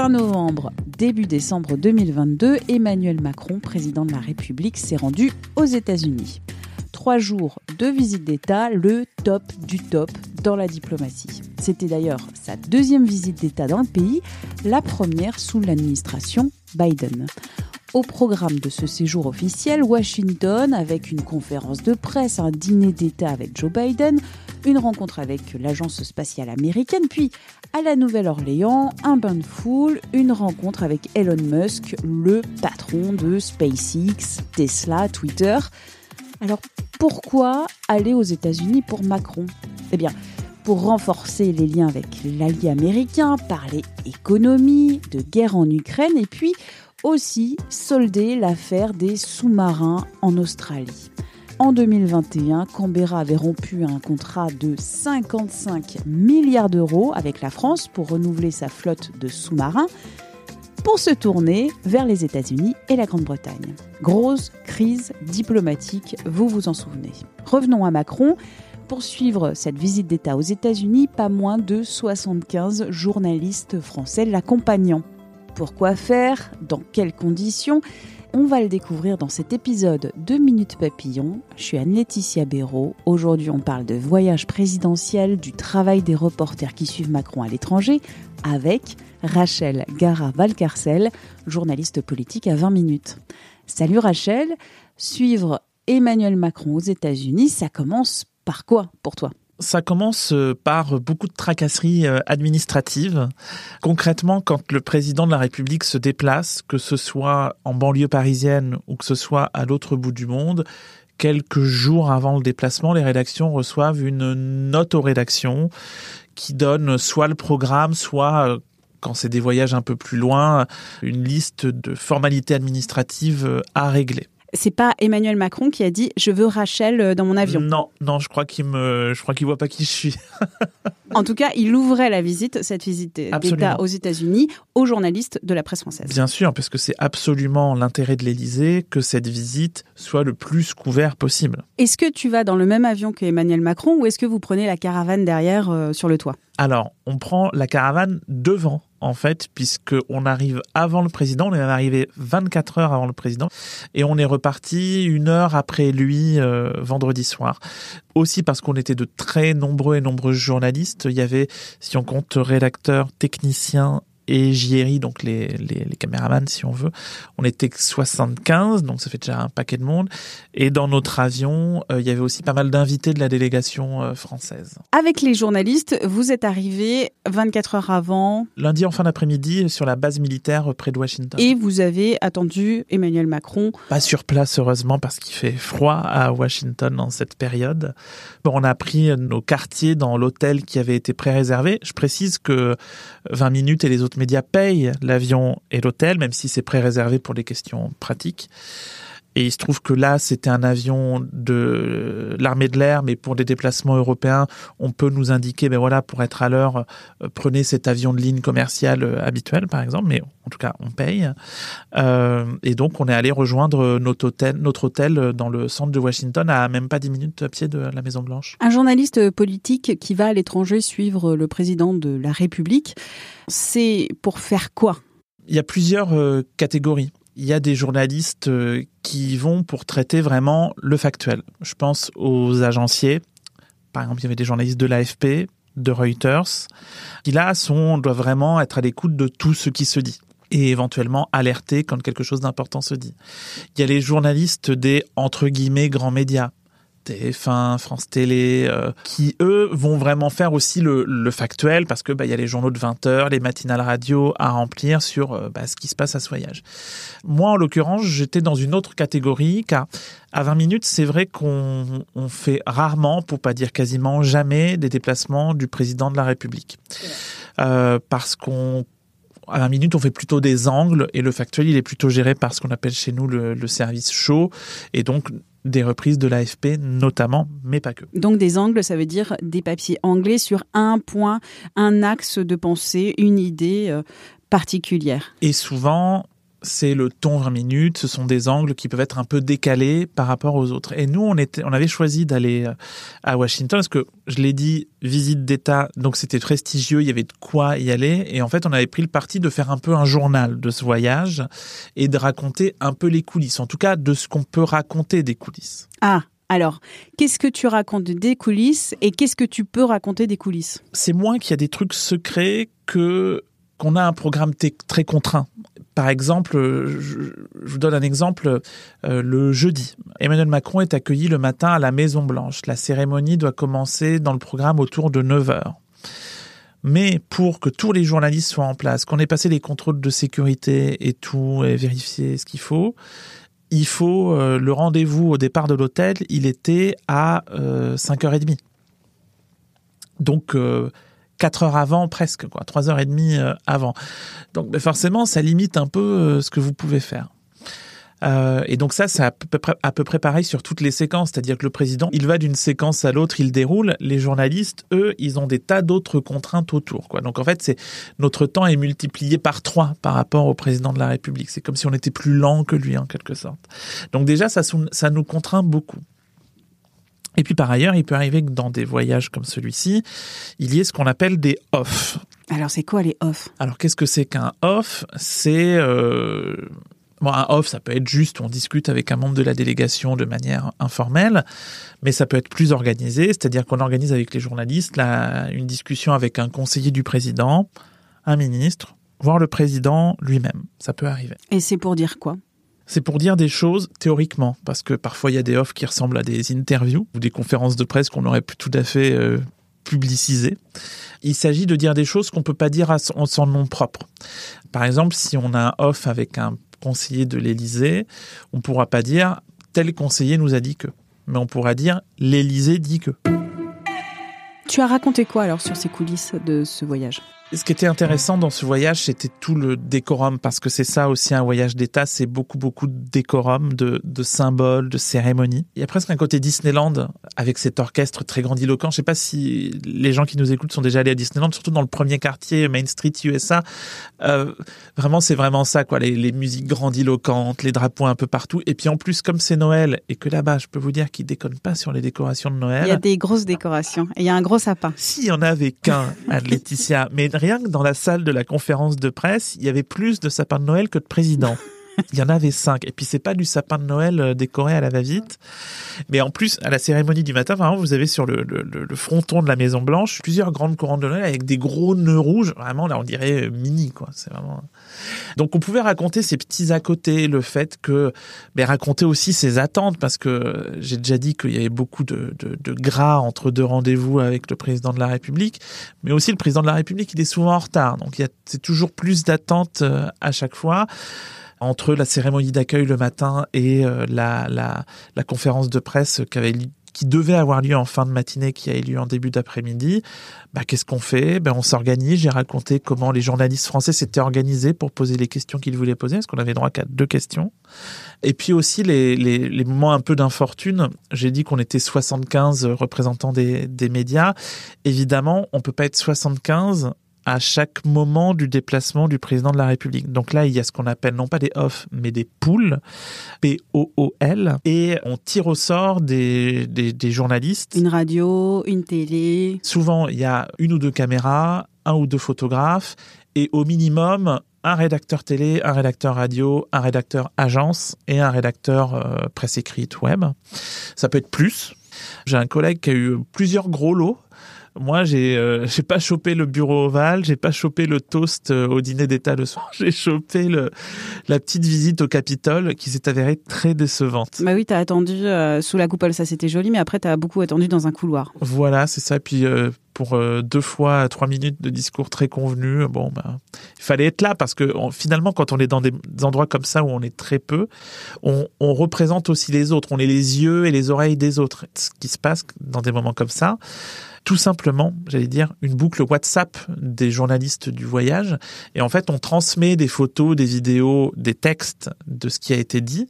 Fin novembre, début décembre 2022, Emmanuel Macron, président de la République, s'est rendu aux États-Unis. Trois jours de visite d'État, le top du top dans la diplomatie. C'était d'ailleurs sa deuxième visite d'État dans le pays, la première sous l'administration Biden. Au programme de ce séjour officiel, Washington, avec une conférence de presse, un dîner d'État avec Joe Biden, une rencontre avec l'agence spatiale américaine, puis à la Nouvelle-Orléans, un bain de foule, une rencontre avec Elon Musk, le patron de SpaceX, Tesla, Twitter. Alors pourquoi aller aux États-Unis pour Macron? Eh bien, pour renforcer les liens avec l'allié américain, parler économie, de guerre en Ukraine et puis aussi solder l'affaire des sous-marins en Australie. En 2021, Canberra avait rompu un contrat de 55 milliards d'euros avec la France pour renouveler sa flotte de sous-marins pour se tourner vers les États-Unis et la Grande-Bretagne. Grosse crise diplomatique, vous vous en souvenez. Revenons à Macron. Pour suivre cette visite d'État aux États-Unis, pas moins de 75 journalistes français l'accompagnant. Pourquoi faire? Dans quelles conditions? On va le découvrir dans cet épisode de Minute Papillon. Je suis Anne-Laetitia Béraud. Aujourd'hui, on parle de voyage présidentiel, du travail des reporters qui suivent Macron à l'étranger, avec Rachel Gara-Valcarcel, journaliste politique à 20 minutes. Salut Rachel, suivre Emmanuel Macron aux États-Unis, ça commence par quoi pour toi? Ça commence euh, par beaucoup de tracasseries euh, administratives. Concrètement, quand le président de la République se déplace, que ce soit en banlieue parisienne ou que ce soit à l'autre bout du monde, quelques jours avant le déplacement, les rédactions reçoivent une note aux rédactions qui donne soit le programme, soit euh, quand c'est des voyages un peu plus loin, une liste de formalités administratives à régler c'est pas Emmanuel Macron qui a dit je veux Rachel euh, dans mon avion. Non, non, je crois qu'il me, je crois qu'il voit pas qui je suis. en tout cas, il ouvrait la visite, cette visite d'État aux États-Unis, aux journalistes de la presse française. Bien sûr, parce que c'est absolument l'intérêt de l'Élysée que cette visite soit le plus couverte possible. Est-ce que tu vas dans le même avion que Emmanuel Macron ou est-ce que vous prenez la caravane derrière euh, sur le toit? Alors, on prend la caravane devant en fait, puisque on arrive avant le président, on est arrivé 24 heures avant le président, et on est reparti une heure après lui euh, vendredi soir. Aussi parce qu'on était de très nombreux et nombreux journalistes. Il y avait, si on compte rédacteurs, techniciens et JRI, donc les, les, les, caméramans si on veut. On était 75, donc ça fait déjà un paquet de monde. Et dans notre avion, euh, il y avait aussi pas mal d'invités de la délégation euh, française. Avec les journalistes, vous êtes arrivé 24 heures avant Lundi en fin d'après-midi sur la base militaire près de Washington. Et vous avez attendu Emmanuel Macron Pas sur place heureusement parce qu'il fait froid à Washington dans cette période. Bon, on a pris nos quartiers dans l'hôtel qui avait été pré-réservé. Je précise que 20 minutes et les autres médias payent l'avion et l'hôtel, même si c'est pré-réservé pour des questions pratiques. Et il se trouve que là, c'était un avion de l'armée de l'air, mais pour des déplacements européens, on peut nous indiquer, ben voilà, pour être à l'heure, euh, prenez cet avion de ligne commerciale euh, habituel, par exemple, mais en tout cas, on paye. Euh, et donc, on est allé rejoindre notre hôtel, notre hôtel dans le centre de Washington, à même pas 10 minutes à pied de la Maison Blanche. Un journaliste politique qui va à l'étranger suivre le président de la République, c'est pour faire quoi? Il y a plusieurs catégories il y a des journalistes euh, qui vont pour traiter vraiment le factuel. Je pense aux agenciers. Par exemple, il y avait des journalistes de l'AFP, de Reuters, qui là sont, doivent vraiment être à l'écoute de tout ce qui se dit et éventuellement alerter quand quelque chose d'important se dit. Il y a les journalistes des entre guillemets grands médias, TF1, France Télé, euh, qui eux vont vraiment faire aussi le, le factuel parce que bah il y a les journaux de 20 heures, les matinales radio à remplir sur euh, bah, ce qui se passe à ce voyage. Moi en l'occurrence, j'étais dans une autre catégorie car à 20 minutes, c'est vrai qu'on on fait rarement, pour pas dire quasiment jamais, des déplacements du président de la République. Euh, parce qu'on à 20 minutes, on fait plutôt des angles et le factuel, il est plutôt géré par ce qu'on appelle chez nous le, le service chaud et donc des reprises de l'AFP notamment, mais pas que. Donc des angles, ça veut dire des papiers anglais sur un point, un axe de pensée, une idée euh, particulière. Et souvent, c'est le ton 20 minutes, ce sont des angles qui peuvent être un peu décalés par rapport aux autres. Et nous, on était, on avait choisi d'aller euh, à Washington parce que je l'ai dit, visite d'État, donc c'était prestigieux, il y avait de quoi y aller. Et en fait, on avait pris le parti de faire un peu un journal de ce voyage et de raconter un peu les coulisses, en tout cas de ce qu'on peut raconter des coulisses. Ah, alors, qu'est-ce que tu racontes des coulisses et qu'est-ce que tu peux raconter des coulisses? C'est moins qu'il y a des trucs secrets que qu'on a un programme très contraint. Par exemple, je, vous donne un exemple, euh, le jeudi, Emmanuel Macron est accueilli le matin à la Maison Blanche. La cérémonie doit commencer dans le programme autour de 9 heures. Mais pour que tous les journalistes soient en place, qu'on ait passé les contrôles de sécurité et tout, et vérifier ce qu'il faut, il faut euh, le rendez-vous au départ de l'hôtel, il était à 5h30. Euh, Donc quatre heures avant presque, quoi, trois heures et demie euh, avant. Donc ben, forcément, ça limite un peu euh, ce que vous pouvez faire. Euh, et donc ça, c'est à peu, près, pareil sur toutes les séquences, c'est-à-dire que le président, il va d'une séquence à l'autre, il déroule. Les journalistes, eux, ils ont des tas d'autres contraintes autour. Quoi. Donc en fait, c'est notre temps est multiplié par trois par rapport au président de la République. C'est comme si on était plus lent que lui en quelque sorte. Donc déjà, ça nous contraint beaucoup. Et puis par ailleurs, il peut arriver que dans des voyages comme celui-ci, il y ait ce qu'on appelle des off. Alors c'est quoi les off? Alors qu'est-ce que c'est qu'un off? C'est euh... bon, un off, ça peut être juste on discute avec un membre de la délégation de manière informelle, mais ça peut être plus organisé, c'est-à-dire qu'on organise avec les journalistes une discussion avec un conseiller du président, un ministre, voire le président lui-même. Ça peut arriver. Et c'est pour dire quoi? C'est pour dire des choses théoriquement, parce que parfois il y a des offres qui ressemblent à des interviews ou des conférences de presse qu'on aurait pu tout à fait euh, publiciser. Il s'agit de dire des choses qu'on peut pas dire en son nom propre. Par exemple, si on a un off avec un conseiller de l'Élysée, on pourra pas dire tel conseiller nous a dit que, mais on pourra dire l'Élysée dit que. Tu as raconté quoi alors sur ces coulisses de ce voyage? Ce qui était intéressant dans ce voyage, c'était tout le décorum, parce que c'est ça aussi un voyage d'État, c'est beaucoup, beaucoup de décorum, de, de symboles, de cérémonies. Il y a presque un côté Disneyland avec cet orchestre très grandiloquent. Je sais pas si les gens qui nous écoutent sont déjà allés à Disneyland, surtout dans le premier quartier, Main Street USA. Euh, vraiment, c'est vraiment ça, quoi. Les, les, musiques grandiloquentes, les drapeaux un peu partout. Et puis en plus, comme c'est Noël, et que là-bas, je peux vous dire qu'ils déconnent pas sur les décorations de Noël. Il y a des grosses décorations. Et il y a un gros sapin. S'il y en avait qu'un à Laetitia, mais rien que dans la salle de la conférence de presse, il y avait plus de sapins de Noël que de présidents. Il y en avait cinq. Et puis c'est pas du sapin de Noël euh, décoré à la va-vite, mais en plus à la cérémonie du matin, vraiment, vous avez sur le, fronton de la Maison Blanche plusieurs grandes couronnes de Noël avec des gros nœuds rouges. Vraiment là, on dirait euh, mini quoi. C'est vraiment. Donc on pouvait raconter ces petits à côté, le fait que, mais raconter aussi ses attentes parce que j'ai déjà dit qu'il y avait beaucoup de, de, gras entre deux rendez-vous avec le président de la République, mais aussi le président de la République il est souvent en retard. Donc il y a c'est toujours plus d'attentes euh, à chaque fois entre la cérémonie d'accueil le matin et euh, la, la, conférence de presse qui, avait, qui devait avoir lieu en fin de matinée, qui a eu lieu en début d'après-midi, bah, qu'est-ce qu'on fait? Ben, On s'organise. J'ai raconté comment les journalistes français s'étaient organisés pour poser les questions qu'ils voulaient poser, parce qu'on avait droit qu'à deux questions. Et puis aussi les, les, les moments un peu d'infortune. J'ai dit qu'on était 75 représentants des, des médias. Évidemment, on peut pas être 75 à chaque moment du déplacement du président de la République. Donc là, il y a ce qu'on appelle non pas des off, mais des poules, P-O-O-L, et on tire au sort des, des, des, journalistes. Une radio, une télé. Souvent, il y a une ou deux caméras, un ou deux photographes, et au minimum, un rédacteur télé, un rédacteur radio, un rédacteur agence et un rédacteur euh, presse écrite web. Ça peut être plus. J'ai un collègue qui a eu plusieurs gros lots moi, j'ai euh, j'ai pas chopé le bureau ovale, j'ai pas chopé le toast euh, au dîner d'État le soir. J'ai chopé le la petite visite au Capitole qui s'est avérée très décevante. Bah oui, t'as attendu euh, sous la coupole, ça c'était joli, mais après t'as beaucoup attendu dans un couloir. Voilà, c'est ça. Puis pour deux fois trois minutes de discours très convenus, bon bah il fallait être là parce que finalement quand on est dans des endroits comme ça où on est très peu, on représente aussi les autres, on est les yeux et les oreilles des autres. Ce qui se passe dans des moments comme ça tout simplement, j'allais dire, une boucle WhatsApp des journalistes du voyage. Et en fait, on transmet des photos, des vidéos, des textes de ce qui a été dit.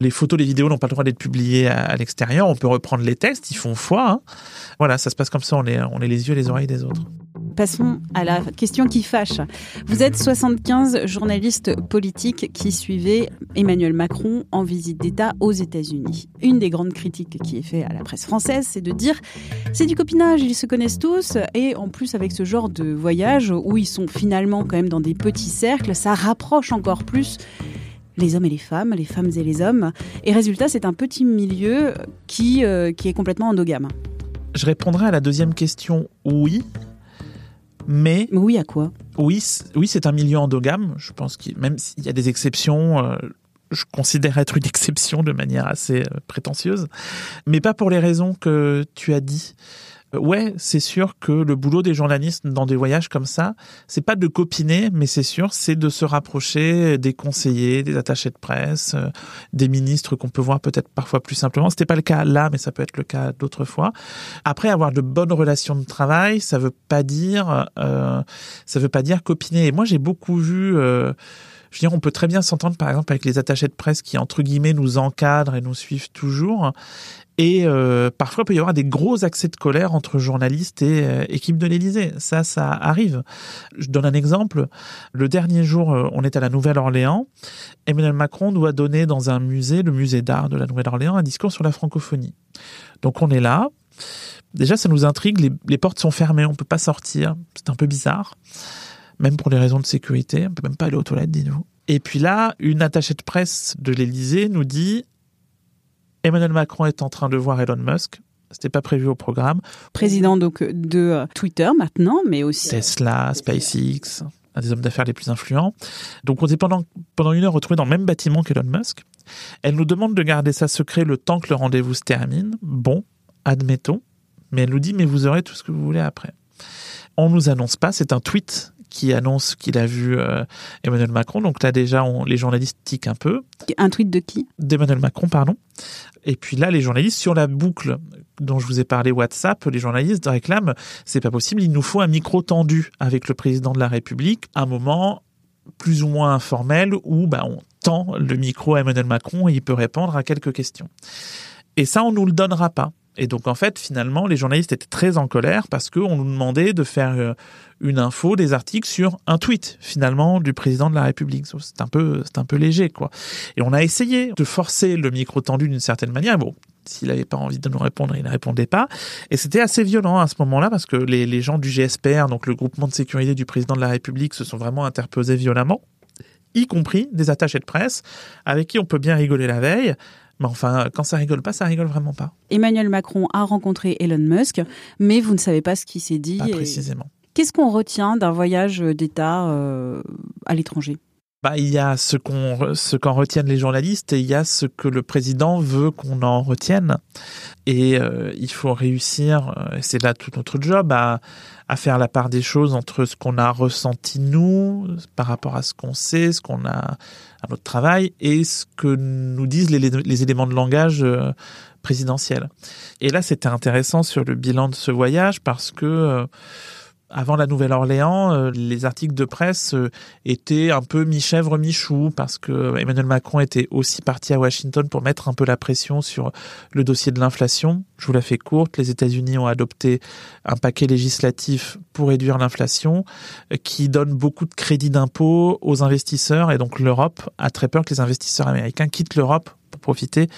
Les photos, les vidéos n'ont pas le droit d'être publiées à, l'extérieur. On peut reprendre les textes, ils font foi. Hein. Voilà, ça se passe comme ça, on est, on est les yeux et les oreilles des autres passons à la question qui fâche. Vous êtes 75 journalistes politiques qui suivaient Emmanuel Macron en visite d'État aux États-Unis. Une des grandes critiques qui est faite à la presse française, c'est de dire c'est du copinage, ils se connaissent tous, et en plus avec ce genre de voyage où ils sont finalement quand même dans des petits cercles, ça rapproche encore plus les hommes et les femmes, les femmes et les hommes. Et résultat, c'est un petit milieu qui, euh, qui est complètement endogame. Je répondrai à la deuxième question, oui, mais oui, à quoi? Oui, oui, c'est un milieu endogame. Je pense qu'il même s'il y a des exceptions, euh, je considère être une exception de manière assez euh, prétentieuse, mais pas pour les raisons que tu as dit. Ouais, c'est sûr que le boulot des journalistes dans des voyages comme ça, c'est pas de copiner, mais c'est sûr, c'est de se rapprocher des conseillers, des attachés de presse, euh, des ministres qu'on peut voir peut-être parfois plus simplement. C'était pas le cas là, mais ça peut être le cas d'autres fois. Après, avoir de bonnes relations de travail, ça veut pas dire, euh, ça veut pas dire copiner. Et moi, j'ai beaucoup vu. Euh, je veux dire, on peut très bien s'entendre, par exemple, avec les attachés de presse qui, entre guillemets, nous encadrent et nous suivent toujours. Et euh, parfois, il peut y avoir des gros accès de colère entre journalistes et euh, équipe de l'Élysée. Ça, ça arrive. Je donne un exemple. Le dernier jour, euh, on est à la Nouvelle-Orléans. Emmanuel Macron doit donner dans un musée, le musée d'art de la Nouvelle-Orléans, un discours sur la francophonie. Donc on est là. Déjà, ça nous intrigue. Les, les portes sont fermées. On peut pas sortir. C'est un peu bizarre. Même pour des raisons de sécurité. On peut même pas aller aux toilettes, dis-nous. Et puis là, une attachée de presse de l'Élysée nous dit Emmanuel Macron est en train de voir Elon Musk. C'était pas prévu au programme. Président donc de euh, Twitter maintenant, mais aussi Tesla, SpaceX, un des hommes d'affaires les plus influents. Donc on s'est pendant pendant une heure retrouvé dans le même bâtiment qu'Elon Musk. Elle nous demande de garder ça secret le temps que le rendez-vous se termine. Bon, admettons. Mais elle nous dit mais vous aurez tout ce que vous voulez après. On nous annonce pas, c'est un tweet qui annonce qu'il a vu euh, Emmanuel Macron. Donc là déjà, les journalistes tiquent un peu. Un tweet de qui? D'Emmanuel Macron, pardon. Et puis là, les journalistes sur la boucle dont je vous ai parlé WhatsApp, les journalistes réclament c'est pas possible, il nous faut un micro tendu avec le président de la République, un moment plus ou moins informel où bah, on tend le micro à Emmanuel Macron et il peut répondre à quelques questions. Et ça, on nous le donnera pas. Et donc en fait, finalement, les journalistes étaient très en colère parce qu'on nous demandait de faire euh, une info, des articles sur un tweet finalement du président de la République. C'est un peu, c'est un peu léger quoi. Et on a essayé de forcer le micro tendu d'une certaine manière. Bon, s'il n'avait pas envie de nous répondre, il ne répondait pas. Et c'était assez violent à ce moment-là parce que les, les gens du GSPR, donc le groupement de sécurité du président de la République, se sont vraiment interposés violemment y compris des attachés de presse avec qui on peut bien rigoler la veille, mais enfin, quand ça rigole pas, ça rigole vraiment pas. Emmanuel Macron a rencontré Elon Musk, mais vous ne savez pas ce qui s'est dit. Pas précisément. Qu'est-ce qu'on retient d'un voyage d'État euh, à l'étranger? Il y a ce qu'on ce qu'en retiennent les journalistes et il y a ce que le président veut qu'on en retienne. Et euh, il faut réussir, euh, c'est là tout notre job, à, à faire la part des choses entre ce qu'on a ressenti nous par rapport à ce qu'on sait, ce qu'on a à notre travail et ce que nous disent les, les éléments de langage euh, présidentiels. Et là, c'était intéressant sur le bilan de ce voyage parce que avant la Nouvelle-Orléans, euh, les articles de presse euh, étaient un peu mi-chèvre, mi-chou, parce que Emmanuel Macron était aussi parti à Washington pour mettre un peu la pression sur le dossier de l'inflation. Je vous la fais courte, les États-Unis ont adopté un paquet législatif pour réduire l'inflation, euh, qui donne beaucoup de crédits d'impôt aux investisseurs, et donc l'Europe a très peur que les investisseurs américains quittent l'Europe pour profiter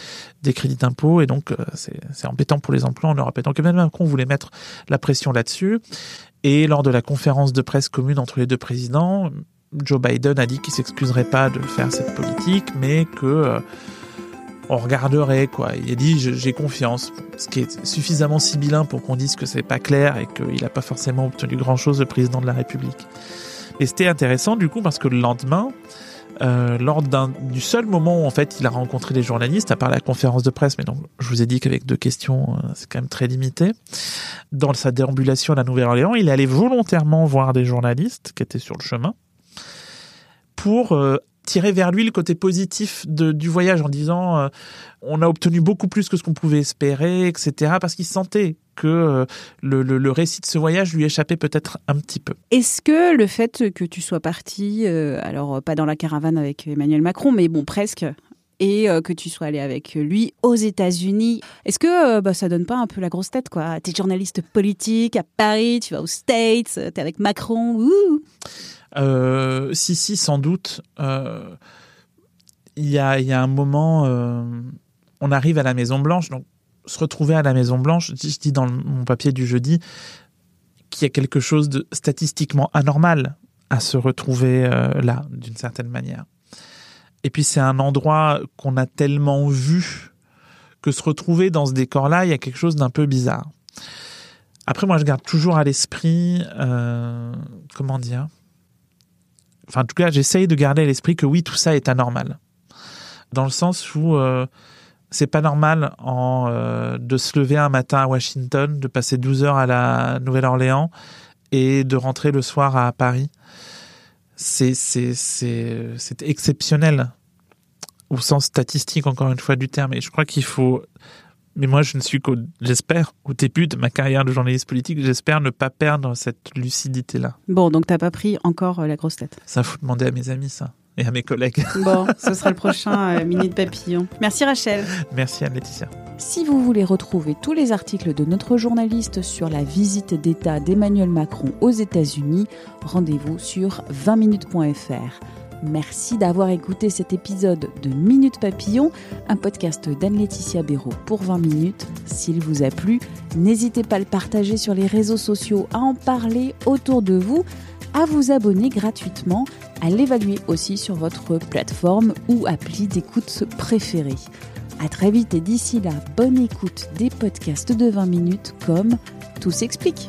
des crédits d'impôt et donc c'est embêtant pour les emplois en Europe. Et donc Emmanuel Macron voulait mettre la pression là-dessus et lors de la conférence de presse commune entre les deux présidents, Joe Biden a dit qu'il s'excuserait pas de faire cette politique, mais que euh, on regarderait quoi. Il a dit j'ai confiance, ce qui est suffisamment sibyllin pour qu'on dise que c'est pas clair et qu'il n'a pas forcément obtenu grand chose le président de la République. Et c'était intéressant du coup parce que le lendemain, euh, lors du seul moment où en fait il a rencontré les journalistes, à part la conférence de presse, mais donc je vous ai dit qu'avec deux questions, euh, c'est quand même très limité. Dans sa déambulation à la Nouvelle-Orléans, il allé volontairement voir des journalistes qui étaient sur le chemin pour euh, tirer vers lui le côté positif de, du voyage en disant euh, on a obtenu beaucoup plus que ce qu'on pouvait espérer, etc. Parce qu'il sentait que euh, le, le, récit de ce voyage lui échappait peut-être un petit peu. Est-ce que le fait que tu sois parti, euh, alors pas dans la caravane avec Emmanuel Macron, mais bon presque, et que tu sois allé avec lui aux États-Unis. Est-ce que bah, ça donne pas un peu la grosse tête quoi? T'es journaliste politique à Paris, tu vas aux States, t'es avec Macron. Ouh euh, si, si, sans doute. Euh, il y, a, un moment, euh, on arrive à la Maison Blanche, donc se retrouver à la Maison Blanche, je dis dans mon papier du jeudi qu'il y a quelque chose de statistiquement anormal à se retrouver là, d'une certaine manière. Et puis c'est un endroit qu'on a tellement vu que se retrouver dans ce décor-là, il y a quelque chose d'un peu bizarre. Après, moi, je garde toujours à l'esprit, comment dire, enfin en tout cas, j'essaye de garder à l'esprit que oui, tout ça est anormal. Dans le sens où euh, c'est pas normal euh, de se lever un matin à Washington, de passer 12 heures à la Nouvelle-Orléans et de rentrer le soir à Paris. C'est, exceptionnel au sens statistique, encore une fois, du terme. Et je crois qu'il faut mais moi, je ne suis qu'au, j'espère, au début de ma carrière de journaliste politique, j'espère ne pas perdre cette lucidité-là. Bon, donc t'as pas pris encore euh, la grosse tête. Ça, faut demander à mes amis, ça. Et à mes collègues. Bon, ce sera le prochain euh, Minute Papillon. Merci Rachel. Merci Anne-Laetitia. Si vous voulez retrouver tous les articles de notre journaliste sur la visite d'État d'Emmanuel Macron aux États-Unis, rendez-vous sur 20minutes.fr. Merci d'avoir écouté cet épisode de Minute Papillon, un podcast d'Anne-Laetitia Béraud pour 20 minutes. S'il vous a plu, n'hésitez pas à le partager sur les réseaux sociaux, à en parler autour de vous, à vous abonner gratuitement, à l'évaluer aussi sur votre plateforme ou appli d'écoute préférée. À très vite et d'ici là, bonne écoute des podcasts de 20 minutes comme Tout s'explique.